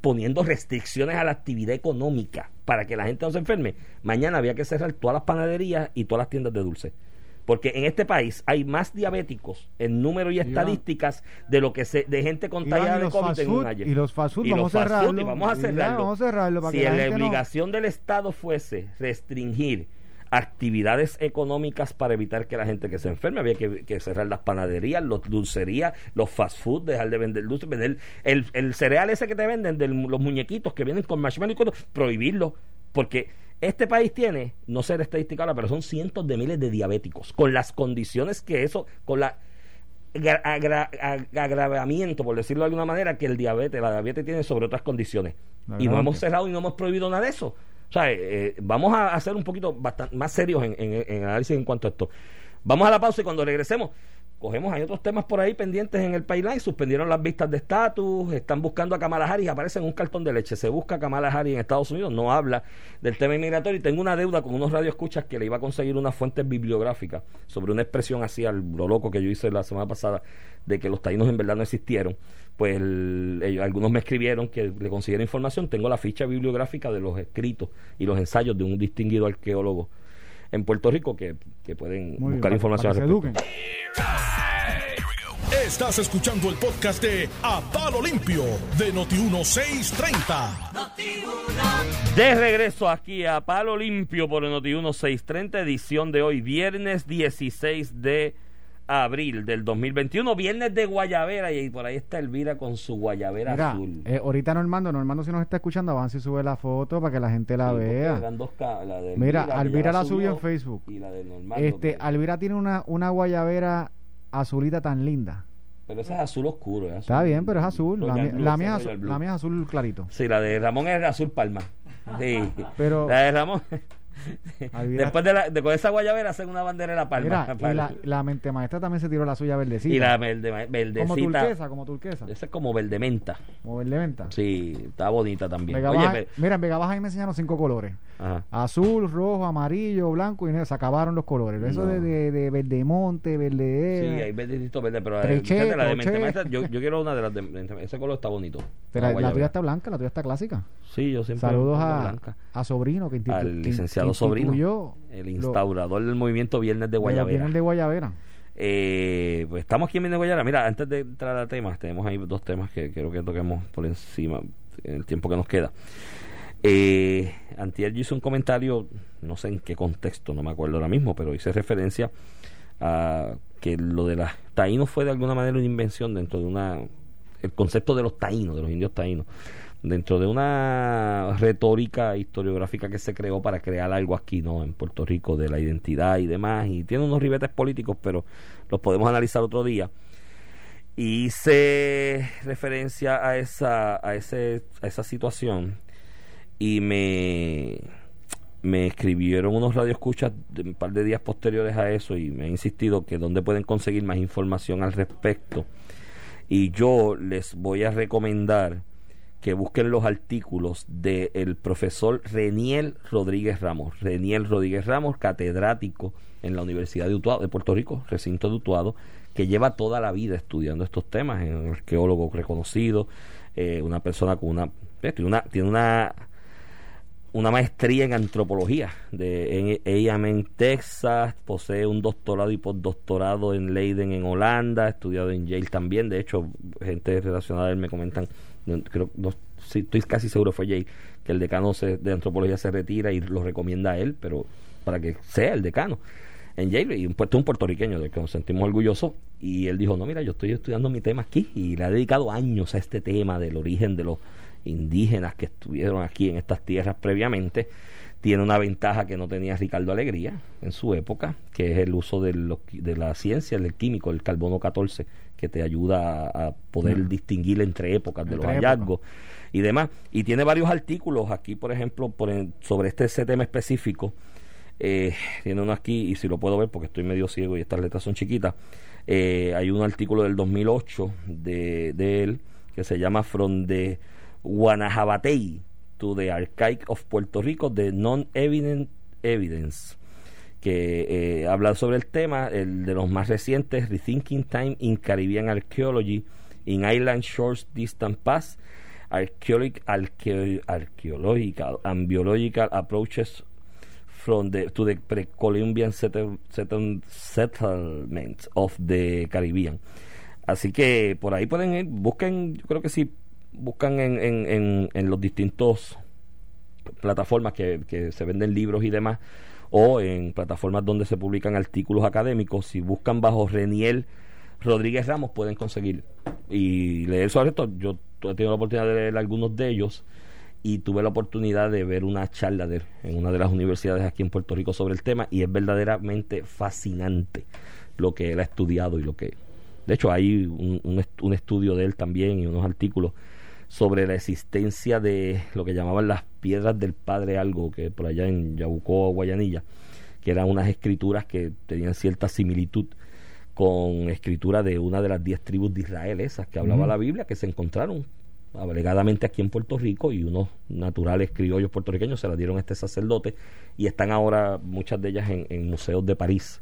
poniendo restricciones a la actividad económica para que la gente no se enferme, mañana había que cerrar todas las panaderías y todas las tiendas de dulce. Porque en este país hay más diabéticos en número y estadísticas de lo que se, de gente contagiada de COVID en un año. Y los fast food, Y vamos, los a fast food, y vamos a cerrarlo. vamos a cerrarlo para si que la la gente no- obligación del Estado fuese restringir actividades económicas para evitar que la gente que se enferme había que, que cerrar las panaderías, los dulcerías, los fast food, dejar de vender dulces, vender el, el cereal ese que te venden de los muñequitos que vienen con marshmallow y cosas, prohibirlo, porque este país tiene, no sé la estadística ahora, pero son cientos de miles de diabéticos, con las condiciones que eso, con la agra- agra- ag- agravamiento, por decirlo de alguna manera, que el diabetes, la diabetes tiene sobre otras condiciones. Y no hemos cerrado y no hemos prohibido nada de eso. O sea, eh, vamos a hacer un poquito más serios en, en, en análisis en cuanto a esto. Vamos a la pausa y cuando regresemos, cogemos, hay otros temas por ahí pendientes en el pipeline, suspendieron las vistas de estatus, están buscando a Kamala Harris, aparece en un cartón de leche, se busca a Kamala Harris en Estados Unidos, no habla del tema inmigratorio y tengo una deuda con unos radioescuchas que le iba a conseguir una fuente bibliográfica sobre una expresión así al lo loco que yo hice la semana pasada de que los taínos en verdad no existieron pues algunos me escribieron que le consiguiera información tengo la ficha bibliográfica de los escritos y los ensayos de un distinguido arqueólogo en Puerto Rico que, que pueden Muy buscar información para al. Estás escuchando el podcast de A Palo Limpio de Noti1630. De regreso aquí a Palo Limpio por el Noti 1630, edición de hoy, viernes 16 de abril del 2021, viernes de Guayavera, y por ahí está Elvira con su Guayavera Mira, azul. eh, ahorita Normando, Normando si nos está escuchando, avance y sube la foto para que la gente la Sí, vea. eran dos ca- la de Mira, que Alvira la subió en Facebook. Y la de Normando, Este, Alvira tiene una, una guayabera azulita tan linda. pero ese es azul oscuro. es azul- Está bien, pero es azul. La, mía- Blue, azul, la mía es azul clarito. Sí, la de Ramón es azul palma. Sí. (laughs) Pero- La de Ramón. (laughs) Después de, la, de con esa guayabera hacen una bandera de la palma. Mira, (laughs) y la, la mente maestra también se tiró la suya verdecita. Y la verde, verdecita. como turquesa, como turquesa. Esa es como verde menta. Como verde menta. Sí, está bonita también. Vega Oye, Baja- pe- mira, en Vega Baja ahí me enseñaron cinco colores. Ajá. Azul, rojo, amarillo, blanco y negro. Se acabaron los colores. Eso No. de, de, de verde monte, verde... Sí, hay verdecito verde, pero eh, Treche, la de mente maestra, yo, yo quiero una de las de mente maestra. Ese color está bonito. Pero La tuya está blanca, la tuya está clásica. Sí, yo siempre. Saludos a, Sobrino, que Al que licenciado Sobrino, El lo- instaurador del movimiento Viernes de Guayabera. bienes de Guayabera. Eh, pues estamos aquí en Viernes de Guayabera. Mira, antes de entrar a temas, tenemos ahí dos temas que quiero que toquemos por encima en el tiempo que nos queda. Eh, antier yo hice un comentario, no sé en qué contexto, no me acuerdo ahora mismo, pero hice referencia a que lo de las taínos fue de alguna manera una invención dentro de una el concepto de los taínos, de los indios taínos, dentro de una retórica historiográfica que se creó para crear algo aquí, ¿no? En Puerto Rico, de la identidad y demás, y tiene unos ribetes políticos, pero los podemos analizar otro día. Hice referencia a esa, a ese, a esa situación y me, me escribieron unos radioescuchas de un par de días posteriores a eso y me han insistido que dónde pueden conseguir más información al respecto. Y yo les voy a recomendar que busquen los artículos del profesor Reniel Rodríguez Ramos. Reniel Rodríguez Ramos, catedrático en la Universidad de, Utuado, de Puerto Rico, recinto de Utuado, que lleva toda la vida estudiando estos temas, es un arqueólogo reconocido, eh, una persona con una, eh, tiene una, tiene una una maestría en antropología de en en Texas, posee un doctorado y postdoctorado en Leiden en Holanda, estudiado en Yale también, de hecho, gente relacionada a él me comentan, creo, estoy casi seguro fue Yale, que el decano se- de antropología se retira y lo recomienda a él, pero para que sea el decano. En Yale y un, puerto- un puertorriqueño del que nos sentimos orgullosos y él dijo, no, mira, yo estoy estudiando mi tema aquí y le ha dedicado años a este tema del origen de los indígenas que estuvieron aquí en estas tierras previamente tiene una ventaja que no tenía Ricardo Alegría en su época, que es el uso de, qui- de la ciencia, del químico, el carbono 14, que te ayuda a, a poder distinguir entre épocas de Entre los hallazgos y demás. Y tiene varios artículos aquí, por ejemplo, por en- sobre este ese tema específico. Eh, tiene uno aquí, y si lo puedo ver porque estoy medio ciego y estas letras son chiquitas. eh, hay un artículo del 2008 de, de él que se llama From the Guanajabatei to the Archive of Puerto Rico, the Non-Evident Evidence, que eh, habla sobre el tema, el de los más recientes, Rethinking Time in Caribbean Archaeology in Island Shores Distant Past, archaeological, archae- archaeological and biological approaches from the to the pre-Columbian settle- settle- settlements of the Caribbean. Así que por ahí pueden ir, busquen, yo creo que sí, buscan en, en, en, en los distintos plataformas que, que se venden libros y demás, o en plataformas donde se publican artículos académicos, si buscan bajo Reniel Rodríguez Ramos pueden conseguir y leer sobre esto. Yo he tenido la oportunidad de leer algunos de ellos y tuve la oportunidad de ver una charla de él en una de las universidades aquí en Puerto Rico sobre el tema y es verdaderamente fascinante lo que él ha estudiado y lo que... De hecho, hay un, un un estudio de él también y unos artículos sobre la existencia de lo que llamaban las piedras del padre algo, que por allá en Yabucó, Guayanilla, que eran unas escrituras que tenían cierta similitud con escritura de una de las diez tribus de Israel, esas que hablaba la Biblia, que se encontraron alegadamente aquí en Puerto Rico y unos naturales criollos puertorriqueños se las dieron a este sacerdote y están ahora muchas de ellas en, en museos de París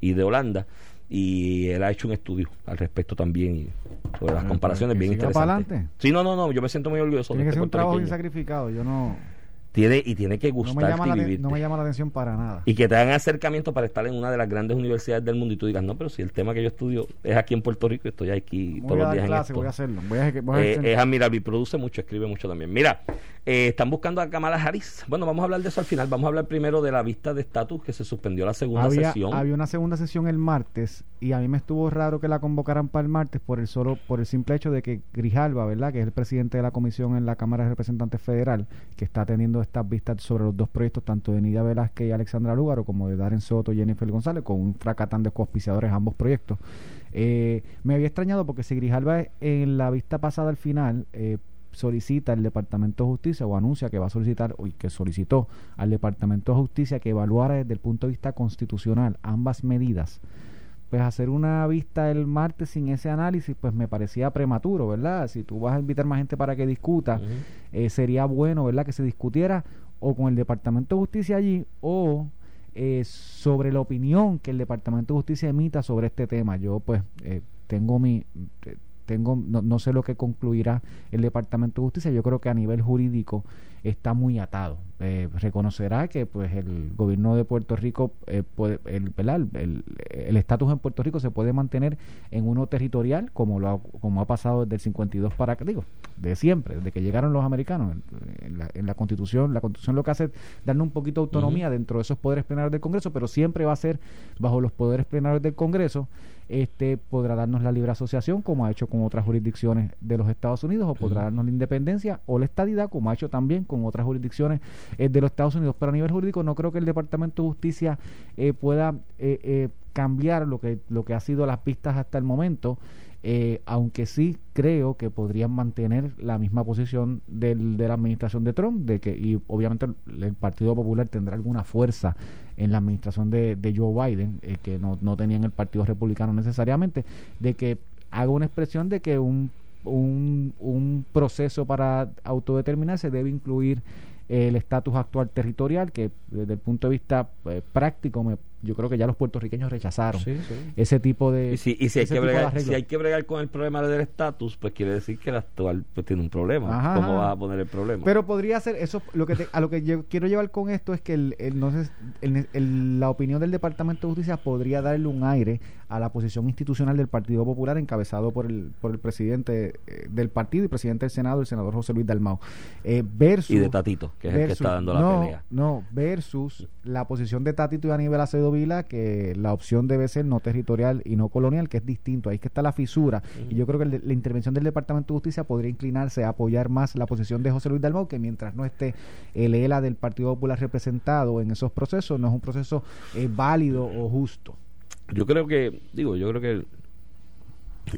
y de Holanda y él ha hecho un estudio al respecto también y sobre las Bueno, comparaciones pues, bien interesantes. Sí, no, no, no, yo me siento muy orgulloso Tiene de que este ser un trabajo bien sacrificado. Yo no, Tiene, y tiene que no, gustarte y te- vivir. no me llama la atención para nada. Y que te hagan acercamiento para estar en una de las grandes universidades del mundo y tú digas, no, pero si el tema que yo estudio es aquí en Puerto Rico, estoy aquí voy todos a los días en clase, esto. voy a hacerlo. Voy a, voy a Eh, es admirable y produce mucho, escribe mucho también. Mira, eh, están buscando a Kamala Harris. Bueno, vamos a hablar de eso al final. Vamos a hablar primero de la vista de estatus que se suspendió la segunda había, sesión. había una segunda sesión el martes y a mí me estuvo raro que la convocaran para el martes por el solo por el simple hecho de que Grijalva, ¿verdad? Que es el presidente de la comisión en la Cámara de Representantes Federal, que está teniendo estas vistas sobre los dos proyectos, tanto de Nidia Velázquez y Alexandra Lúgaro, como de Darren Soto y Jennifer González, con un fracatán de coauspiciadores ambos proyectos. Eh, me había extrañado porque si Grijalva en la vista pasada al final eh, solicita al Departamento de Justicia o anuncia que va a solicitar o que solicitó al Departamento de Justicia que evaluara desde el punto de vista constitucional ambas medidas pues hacer una vista el martes sin ese análisis pues me parecía prematuro, ¿verdad? Si tú vas a invitar más gente para que discuta, eh, sería bueno, ¿verdad? Que se discutiera o con el Departamento de Justicia allí o eh, sobre la opinión que el Departamento de Justicia emita sobre este tema. Yo pues eh, tengo mi... tengo no, no sé lo que concluirá el Departamento de Justicia. Yo creo que a nivel jurídico está muy atado. Eh, reconocerá que pues el gobierno de Puerto Rico eh, puede, el ¿verdad? el el- el estatus en Puerto Rico se puede mantener en uno territorial como lo ha, como ha pasado desde el 52 para acá, digo de siempre desde que llegaron los americanos en, en la, en la Constitución la Constitución lo que hace es darle un poquito de autonomía dentro de esos poderes plenarios del Congreso pero siempre va a ser bajo los poderes plenarios del Congreso este podrá darnos la libre asociación como ha hecho con otras jurisdicciones de los Estados Unidos o podrá darnos la independencia o la estadidad como ha hecho también con otras jurisdicciones eh, de los Estados Unidos. Pero a nivel jurídico no creo que el Departamento de Justicia eh, pueda eh, eh, cambiar lo que lo que ha sido las pistas hasta el momento eh, aunque sí creo que podrían mantener la misma posición del, de la administración de Trump, de que y obviamente el, Partido Popular tendrá alguna fuerza en la administración de, de Joe Biden, eh, que no, no tenían el Partido Republicano necesariamente, de que haga una expresión de que un, un, un proceso para autodeterminarse debe incluir el estatus actual territorial, que desde el punto de vista eh, práctico, me, yo creo que ya los puertorriqueños rechazaron Sí, sí. ese tipo de Y si, y si hay, que bregar, si hay que bregar con el problema del estatus, pues quiere decir que el actual pues, tiene un problema. Ajá, ¿Cómo ajá. vas a poner el problema? Pero podría ser eso. Lo que te- a lo que yo quiero llevar con esto es que el, el- no sé, el- el- la opinión del Departamento de Justicia podría darle un aire a la posición institucional del Partido Popular encabezado por el por el presidente eh, del partido y presidente del Senado, el senador José Luis Dalmau. Eh, versus y de Tatito, que es el que está dando la no, pelea. No, versus la posición de Tatito y Aníbal Acevedo Vila, que la opción debe ser no territorial y no colonial, que es distinto. Ahí es que está la fisura. Y yo creo que el- la intervención del Departamento de Justicia podría inclinarse a apoyar más la posición de José Luis Dalmau, que mientras no esté el ELA del Partido Popular representado en esos procesos, no es un proceso eh, válido o justo. Yo creo que, digo, yo creo que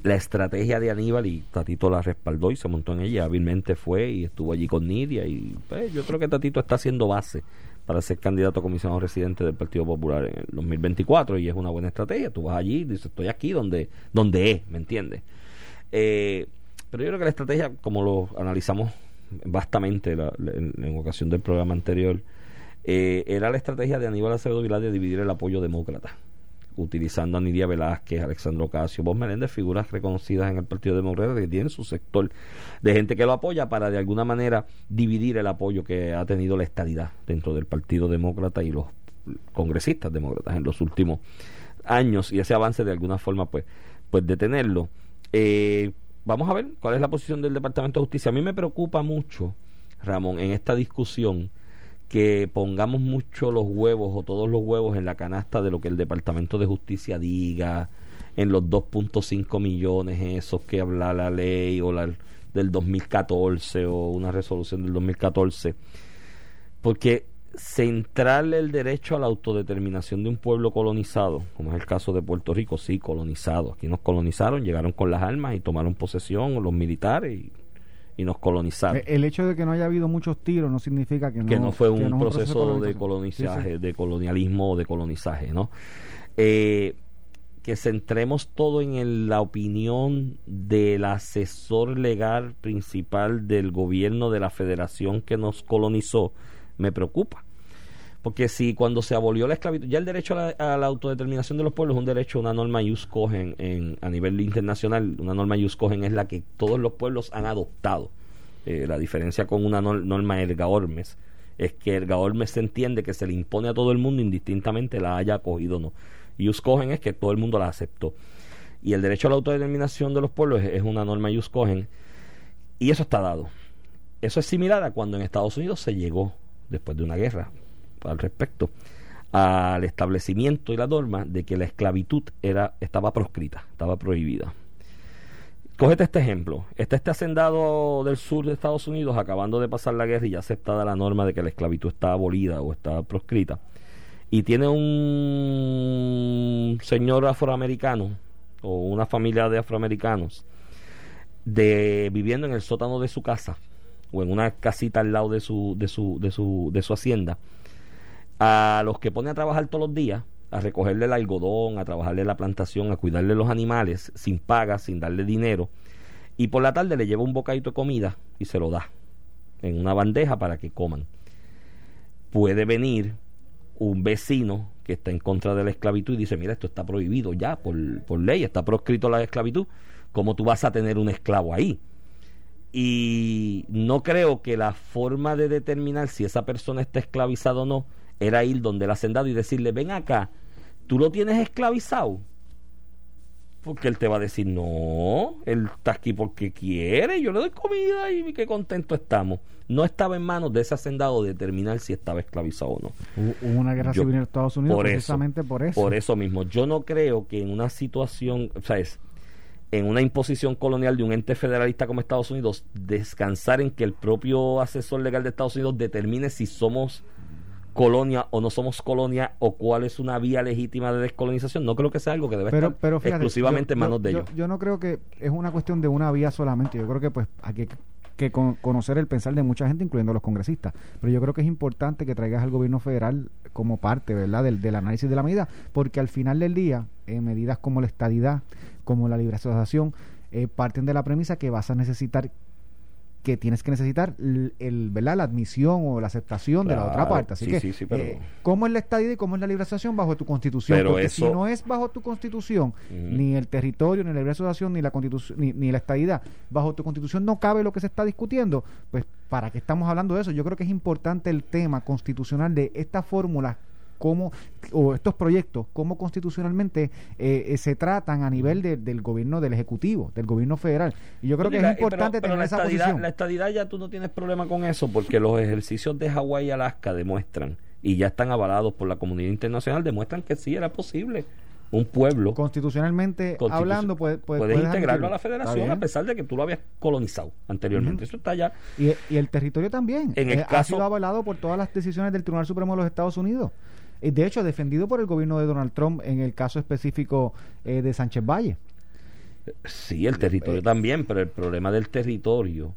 la estrategia de Aníbal y Tatito la respaldó y se montó en ella, hábilmente fue y estuvo allí con Nidia y pues, yo creo que Tatito está haciendo base para ser candidato a comisionado residente del Partido Popular en el 2024 y es una buena estrategia, tú vas allí y dices estoy aquí donde, donde es, ¿me entiendes? Eh, pero yo creo que la estrategia, como lo analizamos vastamente la- en ocasión del programa anterior, eh, era la estrategia de Aníbal Acevedo Vilá de dividir el apoyo demócrata utilizando a Nidia Velázquez, Alexandro Ocasio, Vos Meléndez, figuras reconocidas en el Partido Demócrata que tienen su sector de gente que lo apoya para de alguna manera dividir el apoyo que ha tenido la estadidad dentro del Partido Demócrata y los congresistas demócratas en los últimos años y ese avance de alguna forma pues pues detenerlo. Eh, vamos a ver cuál es la posición del Departamento de Justicia. A mí me preocupa mucho Ramón en esta discusión que pongamos mucho los huevos o todos los huevos en la canasta de lo que el Departamento de Justicia diga, en los 2.5 millones esos que habla la ley o la del 2014 o una resolución del 2014, porque centrarle el derecho a la autodeterminación de un pueblo colonizado, como es el caso de Puerto Rico, sí, colonizado, aquí nos colonizaron, llegaron con las armas y tomaron posesión los militares y y nos colonizaron. El hecho de que no haya habido muchos tiros no significa que no, que no fue un, proceso, de colonizaje, de colonialismo o de colonizaje, ¿no? Eh, que centremos todo en la opinión del asesor legal principal del gobierno de la federación que nos colonizó, me preocupa. Porque si cuando se abolió la esclavitud, ya el derecho a la, autodeterminación de los pueblos es un derecho, una norma ius cogen en, a nivel internacional, una norma ius cogen es la que todos los pueblos han adoptado. Eh, la diferencia con una norma erga ormes es que erga ormes se entiende que se le impone a todo el mundo indistintamente la haya acogido o no. Ius cogen es que todo el mundo la aceptó. Y el derecho a la autodeterminación de los pueblos es, una norma ius cogen y eso está dado. Eso es similar a cuando en Estados Unidos se llegó después de una guerra al respecto al establecimiento y la norma de que la esclavitud era estaba proscrita, estaba prohibida. Cógete este ejemplo. Está este hacendado del sur de Estados Unidos acabando de pasar la guerra y ya aceptada la norma de que la esclavitud está abolida o está proscrita. Y tiene un señor afroamericano o una familia de afroamericanos de viviendo en el sótano de su casa o en una casita al lado de su de su de su de su hacienda a los que pone a trabajar todos los días, a recogerle el algodón, a trabajarle la plantación, a cuidarle los animales, sin paga, sin darle dinero, y por la tarde le lleva un bocadito de comida y se lo da en una bandeja para que coman. Puede venir un vecino que está en contra de la esclavitud y dice, mira, esto está prohibido ya por, por ley, está proscrito la esclavitud, ¿cómo tú vas a tener un esclavo ahí? Y no creo que la forma de determinar si esa persona está esclavizada o no era ir donde el hacendado y decirle, ven acá, tú lo tienes esclavizado. Porque él te va a decir, no, él está aquí porque quiere, yo le doy comida y qué contento estamos. No estaba en manos de ese hacendado determinar si estaba esclavizado o no. Hubo una guerra civil en Estados Unidos precisamente por eso. Por eso mismo, yo no creo que en una situación, o sea, es, en una imposición colonial de un ente federalista como Estados Unidos, descansar en que el propio asesor legal de Estados Unidos determine si somos colonia o no somos colonia o cuál es una vía legítima de descolonización, no creo que sea algo que debe estar exclusivamente en manos de ellos. Yo, no creo que es una cuestión de una vía solamente, yo creo que pues hay que, que conocer el pensar de mucha gente, incluyendo los congresistas, pero yo creo que es importante que traigas al gobierno federal como parte, ¿verdad?, del, del análisis de la medida, porque al final del día, en medidas como la estadidad, como la libre asociación, eh, parten de la premisa que vas a necesitar que tienes que necesitar el, ¿verdad? la admisión o la aceptación de la otra parte. Así que, eh, ¿cómo es la estadía y cómo es la liberación bajo tu constitución? Porque si no es bajo tu constitución, ni el territorio, ni la libre asociación, ni la constitución, ni, ni la estadidad, bajo tu constitución no cabe lo que se está discutiendo, pues ¿para qué estamos hablando de eso? Yo creo que es importante el tema constitucional de esta fórmula cómo, o estos proyectos, cómo constitucionalmente eh, eh, se tratan a nivel del gobierno, del Ejecutivo, del gobierno federal. Y yo creo que es importante tener esa posición. La estadidad ya tú no tienes problema con eso, porque los ejercicios de Hawái y Alaska demuestran, y ya están avalados por la comunidad internacional, demuestran que sí era posible un pueblo constitucionalmente hablando puede, puedes integrarlo a la federación a pesar de que tú lo habías colonizado anteriormente. Eso está ya y, el territorio también en el eh, ha sido avalado por todas las decisiones del Tribunal Supremo de los Estados Unidos de hecho defendido por el gobierno de Donald Trump en el caso específico eh, de Sánchez Valle. Sí, el territorio también, pero el problema del territorio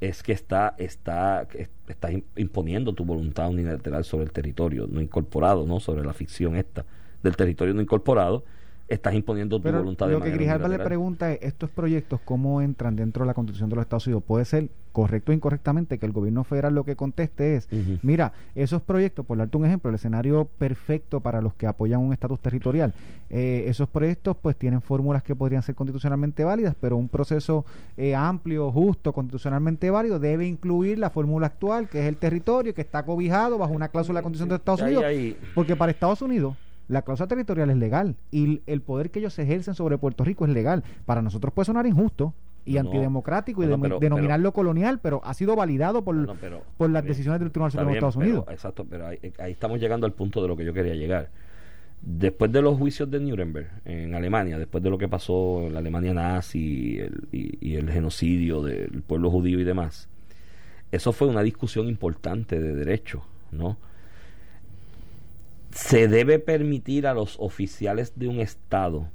es que está, está, está imponiendo tu voluntad unilateral sobre el territorio no incorporado, no sobre la ficción esta del territorio no incorporado estás imponiendo tu Pero voluntad de lo que Grijalva le pregunta es, ¿estos proyectos cómo entran dentro de la Constitución de los Estados Unidos? Puede ser correcto o incorrectamente que el gobierno federal lo que conteste es, mira, esos proyectos, por darte un ejemplo, el escenario perfecto para los que apoyan un estatus territorial, eh, esos proyectos pues tienen fórmulas que podrían ser constitucionalmente válidas, pero un proceso eh, amplio, justo, constitucionalmente válido debe incluir la fórmula actual, que es el territorio, que está cobijado bajo una cláusula de la Constitución de Estados Ahí, Unidos, ahí. porque para Estados Unidos la cláusula territorial es legal y el poder que ellos ejercen sobre Puerto Rico es legal. Para nosotros puede sonar injusto y No, antidemocrático y bueno, de- pero- denominarlo colonial, pero ha sido validado por, pero- por las bien. decisiones del Tribunal Supremo de Estados Unidos. exacto, pero ahí, ahí estamos llegando al punto de lo que yo quería llegar. Después de los juicios de Nuremberg en Alemania, después de lo que pasó en la Alemania nazi y el, y- y el genocidio del pueblo judío y demás, eso fue una discusión importante de derecho, ¿no? Se debe permitir a los oficiales de un Estado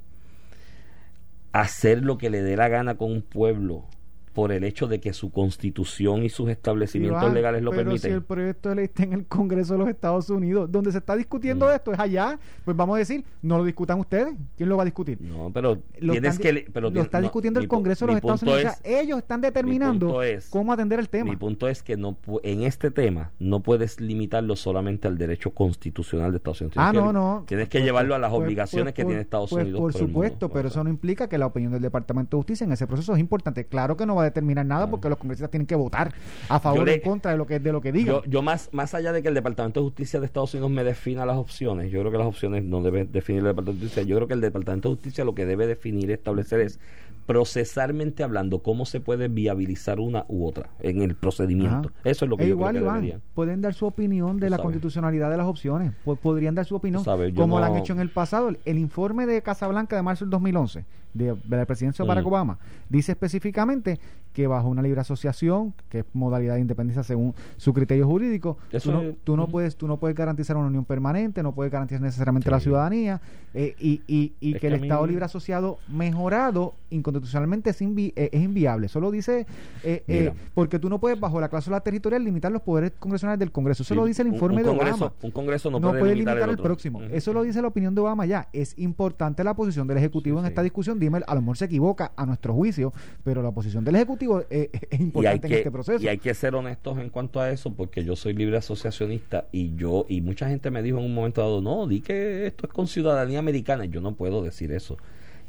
hacer lo que le dé la gana con un pueblo por el hecho de que su constitución y sus establecimientos Iván, legales lo pero permiten. si el proyecto de ley está en el Congreso de los Estados Unidos, donde se está discutiendo Mm. esto es allá, pues vamos a decir, no lo discutan ustedes. ¿Quién lo va a discutir? No, pero Lo tienes están que... Pero lo está no, discutiendo el Congreso de los Estados Unidos. O es- sea, ellos están determinando es- cómo atender el tema. Mi punto es que no en este tema no puedes limitarlo solamente al derecho constitucional de Estados Unidos. Ah, no, no. Tienes que Pues, llevarlo a las pues, obligaciones pues, que por- tiene Estados pues, Unidos. Por mundo. supuesto, pero eso no implica que la opinión del Departamento de Justicia en ese proceso es importante. Claro que no va a determinar nada porque los congresistas tienen que votar a favor o en contra de lo que de lo que digan. Yo, yo más, más allá de que el Departamento de Justicia de Estados Unidos me defina las opciones, yo creo que las opciones no debe definir el Departamento de Justicia, yo creo que el Departamento de Justicia lo que debe definir y establecer es procesalmente hablando cómo se puede viabilizar una u otra en el procedimiento. Ajá. Eso es lo que E yo igual, creo que Iván, deberían. pueden dar su opinión de la sabes. constitucionalidad de las opciones. Po- podrían dar su opinión, sabes, como lo no- han hecho en el pasado. El, el informe de Casablanca de marzo del 2011, de, de la presidencia de Barack Mm. Obama, dice específicamente que bajo una libre asociación, que es modalidad de independencia según su criterio jurídico, Eso tú no, es- tú no Ujú. puedes tú no puedes garantizar una unión permanente, no puedes garantizar necesariamente la Sí. ciudadanía, eh, y, y, y Es que el que a mí- Estado libre asociado mejorado es, invi- eh, es inviable. Eso lo dice eh, eh, porque tú no puedes bajo la cláusula territorial limitar los poderes congresionales del Congreso. Eso Sí, lo dice el un- informe un de congreso, Obama. Un Congreso no, No, puede, limitar, el, próximo. Eso lo dice la opinión de Obama ya. Es importante la posición del Ejecutivo Sí, en esta discusión. Dime, a lo mejor se equivoca a nuestro juicio, pero la posición del Ejecutivo (laughs) es importante en este proceso. y hay que ser honestos en cuanto a eso porque yo soy libre asociacionista y yo y mucha gente me dijo en un momento dado no di que esto es con ciudadanía americana yo no puedo decir eso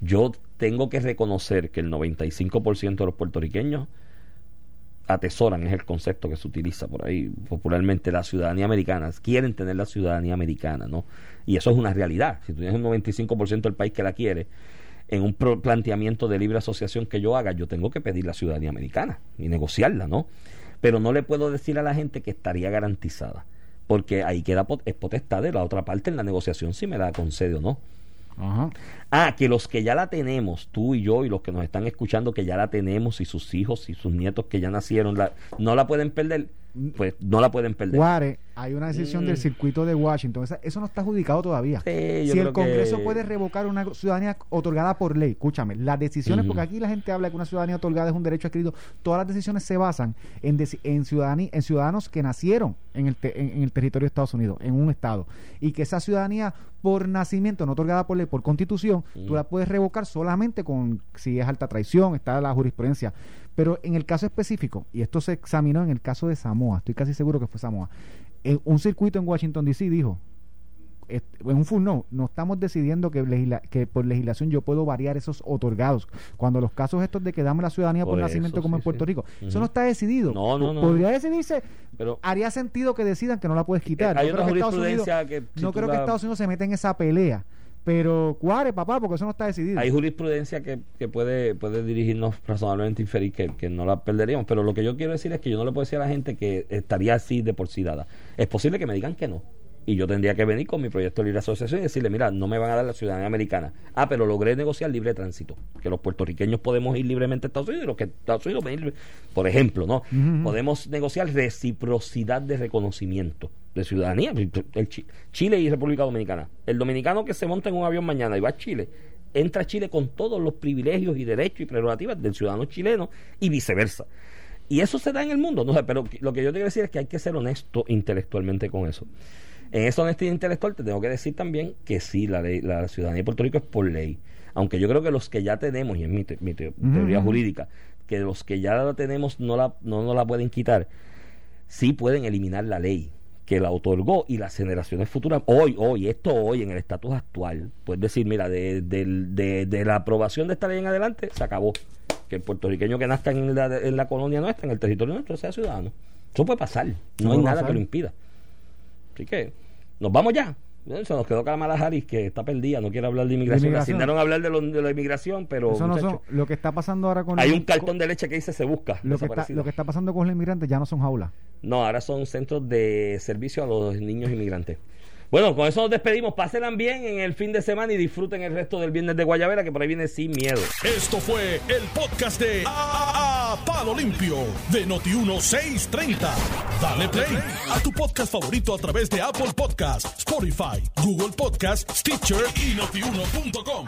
yo tengo que reconocer que el 95% de los puertorriqueños atesoran es el concepto que se utiliza por ahí popularmente la ciudadanía americana quieren tener la ciudadanía americana no y eso es una realidad si tú tienes un 95% del país que la quiere en un planteamiento de libre asociación que yo haga, yo tengo que pedir la ciudadanía americana y negociarla, ¿no? Pero no le puedo decir a la gente que estaría garantizada, porque ahí queda es potestad de la otra parte en la negociación si me la concede o no. Ajá. Ah, que los que ya la tenemos, tú y yo y los que nos están escuchando que ya la tenemos y sus hijos y sus nietos que ya nacieron, la, no la pueden perder, pues no la pueden perder. Guare, hay una decisión Mm. del circuito de Washington. Eso no está adjudicado todavía. Sí, si el Congreso que- puede revocar una ciudadanía otorgada por ley, escúchame, las decisiones, porque aquí la gente habla de que una ciudadanía otorgada es un derecho adquirido, todas las decisiones se basan en, en, ciudadanía, en ciudadanos que nacieron en el, te- en, en el territorio de Estados Unidos, en un estado, y que esa ciudadanía por nacimiento, no otorgada por ley, por constitución, tú Ujú. la puedes revocar solamente con, si es alta traición, está la jurisprudencia. Pero en el caso específico, y esto se examinó en el caso de Samoa, estoy casi seguro que fue Samoa, en un circuito en Washington, D.C. dijo, en un full no, no estamos decidiendo que, legisla- que por legislación yo puedo variar esos otorgados. Cuando los casos estos de que damos la ciudadanía por, Por nacimiento eso, como sí, en Puerto sí. Rico, eso no está decidido. No, no, no. Podría decidirse, Pero haría sentido que decidan que no la puedes quitar. Eh, hay no una creo que Estados Unidos, jurisprudencia que si no creo que Estados Unidos se meta en esa pelea. Pero cuare, papá, porque eso no está decidido. hay jurisprudencia que, que puede, puede dirigirnos razonablemente inferir que, que no la perderíamos. Pero lo que yo quiero decir es que yo no le puedo decir a la gente que estaría así de por sí dada. Es posible que me digan que no. Y yo tendría que venir con mi proyecto de libre asociación y decirle, mira, no me van a dar la ciudadanía americana. Ah, pero logré negociar libre tránsito. Que los puertorriqueños podemos ir libremente a Estados Unidos y los que Estados Unidos pueden ir Por ejemplo, ¿no? Podemos negociar reciprocidad de reconocimiento de ciudadanía. El Chi- Chile y República Dominicana. El dominicano que se monta en un avión mañana y va a Chile, entra a Chile con todos los privilegios y derechos y prerrogativas del ciudadano chileno y viceversa. Y eso se da en el mundo, ¿no? pero lo que yo te quiero decir es que hay que ser honesto intelectualmente con eso. En esa honestidad intelectual te tengo que decir también que sí, la, ley, la ciudadanía de Puerto Rico es por ley. Aunque yo creo que los que ya tenemos, y es mi, te- mi te- teoría jurídica, que los que ya la tenemos no la, no nos la pueden quitar, sí pueden eliminar la ley que la otorgó y las generaciones futuras, hoy, hoy, esto hoy, en el estatus actual, puedes decir, mira, de, de- de la aprobación de esta ley en adelante, se acabó. Que el puertorriqueño que nazca en la, en la colonia nuestra, en el territorio nuestro, sea ciudadano. Eso puede pasar, no hay nada pasar. que lo impida. Así que, nos vamos ya. Se nos quedó Kamala Harris, que está perdida, no quiere hablar de inmigración. Le asignaron a hablar de, lo- de la inmigración, pero Eso no son, lo que está pasando ahora con hay los- un cartón de leche que dice se busca. lo que, está, lo que está pasando con los inmigrantes ya no son jaulas. No, ahora son centros de servicio a los niños inmigrantes. Bueno, con eso nos despedimos. Pásenla bien en el fin de semana y disfruten el resto del viernes de Guayabera, que por ahí viene sin miedo. Esto fue el podcast de A, A- Palo Limpio de Noti1630. Dale play a tu podcast favorito a través de Apple Podcasts, Spotify, Google Podcasts, Stitcher y notiuno.com.